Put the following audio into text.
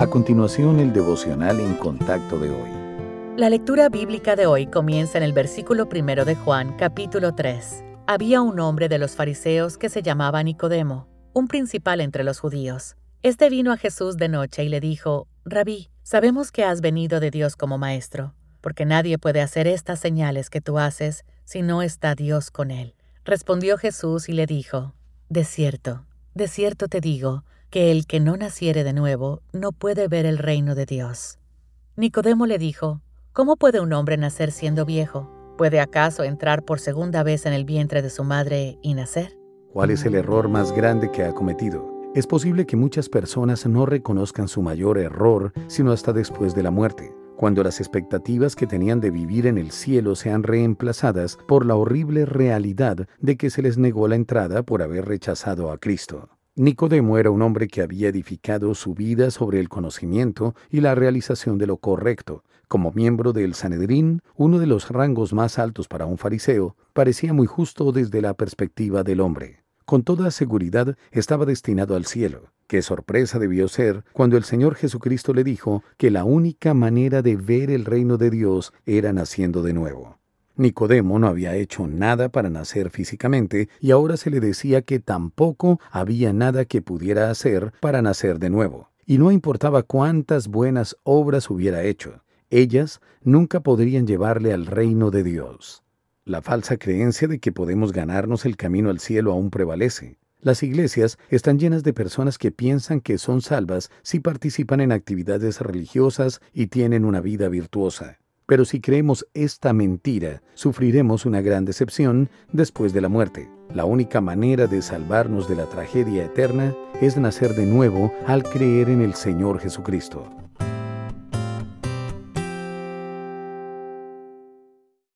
A continuación, el devocional en contacto de hoy. La lectura bíblica de hoy comienza en el versículo primero de Juan, capítulo 3. Había un hombre de los fariseos que se llamaba Nicodemo, un principal entre los judíos. Este vino a Jesús de noche y le dijo, Rabí, sabemos que has venido de Dios como maestro, porque nadie puede hacer estas señales que tú haces si no está Dios con él. Respondió Jesús y le dijo, De cierto, de cierto te digo, que el que no naciere de nuevo no puede ver el reino de Dios. Nicodemo le dijo, ¿Cómo puede un hombre nacer siendo viejo? ¿Puede acaso entrar por segunda vez en el vientre de su madre y nacer? ¿Cuál es el error más grande que ha cometido? Es posible que muchas personas no reconozcan su mayor error sino hasta después de la muerte, cuando las expectativas que tenían de vivir en el cielo sean reemplazadas por la horrible realidad de que se les negó la entrada por haber rechazado a Cristo. Nicodemo era un hombre que había edificado su vida sobre el conocimiento y la realización de lo correcto. Como miembro del Sanedrín, uno de los rangos más altos para un fariseo, parecía muy justo desde la perspectiva del hombre. Con toda seguridad estaba destinado al cielo. Qué sorpresa debió ser cuando el Señor Jesucristo le dijo que la única manera de ver el reino de Dios era naciendo de nuevo. Nicodemo no había hecho nada para nacer físicamente y ahora se le decía que tampoco había nada que pudiera hacer para nacer de nuevo. Y no importaba cuántas buenas obras hubiera hecho, ellas nunca podrían llevarle al reino de Dios. La falsa creencia de que podemos ganarnos el camino al cielo aún prevalece. Las iglesias están llenas de personas que piensan que son salvas si participan en actividades religiosas y tienen una vida virtuosa. Pero si creemos esta mentira, sufriremos una gran decepción después de la muerte. La única manera de salvarnos de la tragedia eterna es nacer de nuevo al creer en el Señor Jesucristo.